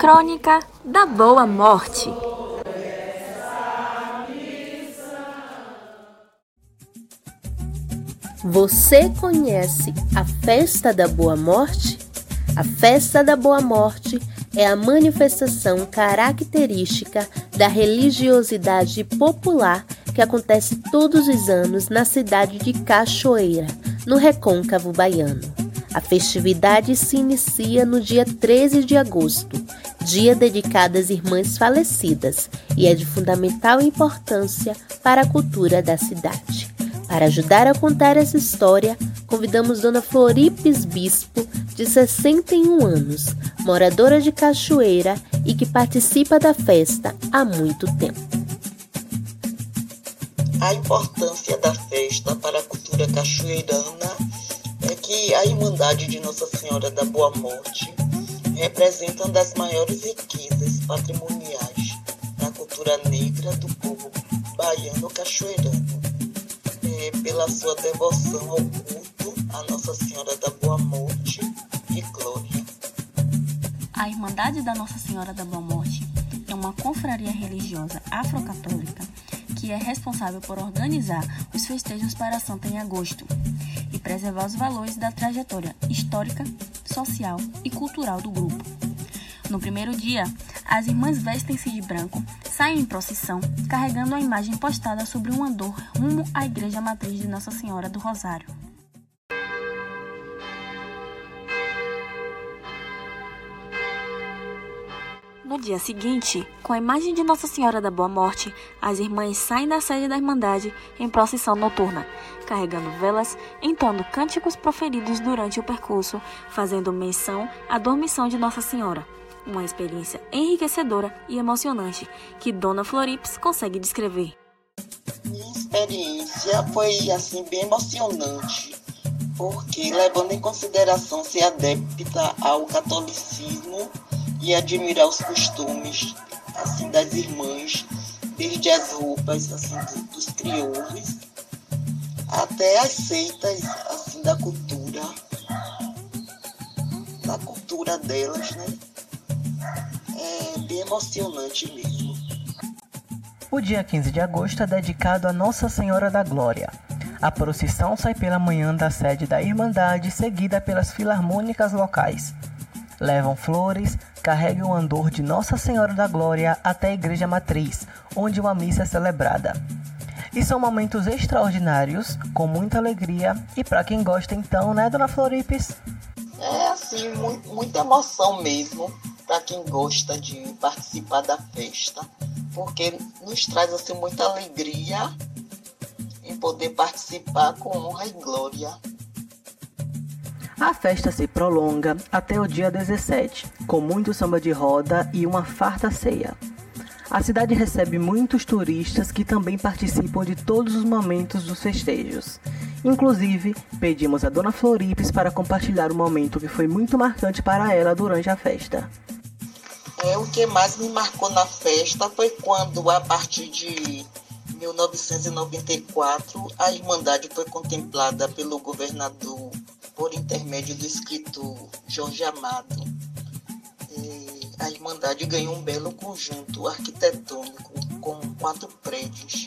Crônica da Boa Morte. Você conhece a Festa da Boa Morte? A Festa da Boa Morte é a manifestação característica da religiosidade popular que acontece todos os anos na cidade de Cachoeira, no Recôncavo Baiano. A festividade se inicia no dia 13 de agosto, dia dedicado às irmãs falecidas, e é de fundamental importância para a cultura da cidade. Para ajudar a contar essa história, convidamos Dona Floripes Bispo, de 61 anos, moradora de Cachoeira e que participa da festa há muito tempo. A importância da festa para a cultura cachoeirana é que a Irmandade de Nossa Senhora da Boa Morte representa uma das maiores riquezas patrimoniais da cultura negra do povo baiano cachoeirano pela sua devoção ao culto a Nossa Senhora da Boa Morte e Glória. A Irmandade da Nossa Senhora da Boa Morte é uma confraria religiosa afrocatólica que é responsável por organizar os festejos para a Santa em agosto e preservar os valores da trajetória histórica, social e cultural do grupo. No primeiro dia, as irmãs vestem-se de branco saem em procissão, carregando a imagem postada sobre um andor rumo à Igreja Matriz de Nossa Senhora do Rosário. No dia seguinte, com a imagem de Nossa Senhora da Boa Morte, as irmãs saem da sede da Irmandade em procissão noturna, carregando velas, entoando cânticos proferidos durante o percurso, fazendo menção à dormição de Nossa Senhora uma experiência enriquecedora e emocionante que Dona Florips consegue descrever. Minha experiência foi assim bem emocionante, porque levando em consideração ser adepta ao catolicismo e admirar os costumes assim das irmãs, desde as roupas assim dos crioulos até as seitas assim da cultura, da cultura delas, né? é bem emocionante mesmo. O dia 15 de agosto é dedicado a Nossa Senhora da Glória. A procissão sai pela manhã da sede da Irmandade, seguida pelas filarmônicas locais. Levam flores, carregam o andor de Nossa Senhora da Glória até a Igreja Matriz, onde uma missa é celebrada. E são momentos extraordinários, com muita alegria e para quem gosta então, né, Dona Floripes? É assim, muito, muita emoção mesmo para quem gosta de participar da festa, porque nos traz assim muita alegria em poder participar com honra e glória. A festa se prolonga até o dia 17, com muito samba de roda e uma farta ceia. A cidade recebe muitos turistas que também participam de todos os momentos dos festejos. Inclusive, pedimos a Dona Floripes para compartilhar um momento que foi muito marcante para ela durante a festa. É, o que mais me marcou na festa foi quando, a partir de 1994, a Irmandade foi contemplada pelo governador por intermédio do escritor Jorge Amado. E a Irmandade ganhou um belo conjunto arquitetônico com quatro prédios.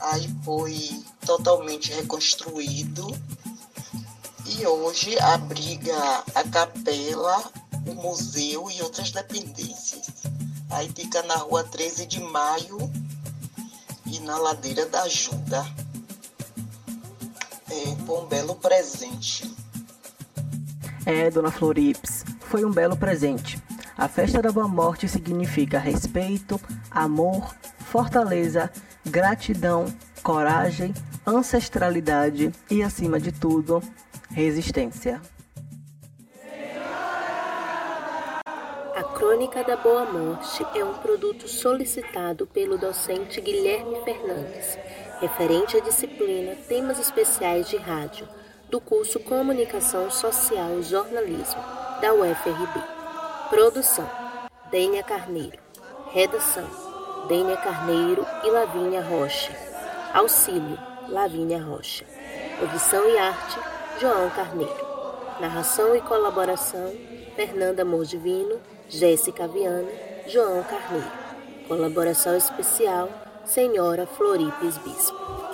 Aí foi totalmente reconstruído e hoje abriga a capela o museu e outras dependências. Aí fica na rua 13 de maio e na ladeira da Ajuda. É, foi um belo presente. É, dona Florips, foi um belo presente. A festa da Boa Morte significa respeito, amor, fortaleza, gratidão, coragem, ancestralidade e, acima de tudo, resistência. Crônica da Boa Morte é um produto solicitado pelo docente Guilherme Fernandes, referente à disciplina Temas Especiais de Rádio, do curso Comunicação Social e Jornalismo, da UFRB. Produção: Dênia Carneiro. Redação: Dênia Carneiro e Lavínia Rocha. Auxílio: Lavínia Rocha. Edição e arte: João Carneiro. Narração e colaboração: Fernanda Mordivino, Jéssica Viana, João Carneiro. Colaboração especial: Senhora Floripes Bispo.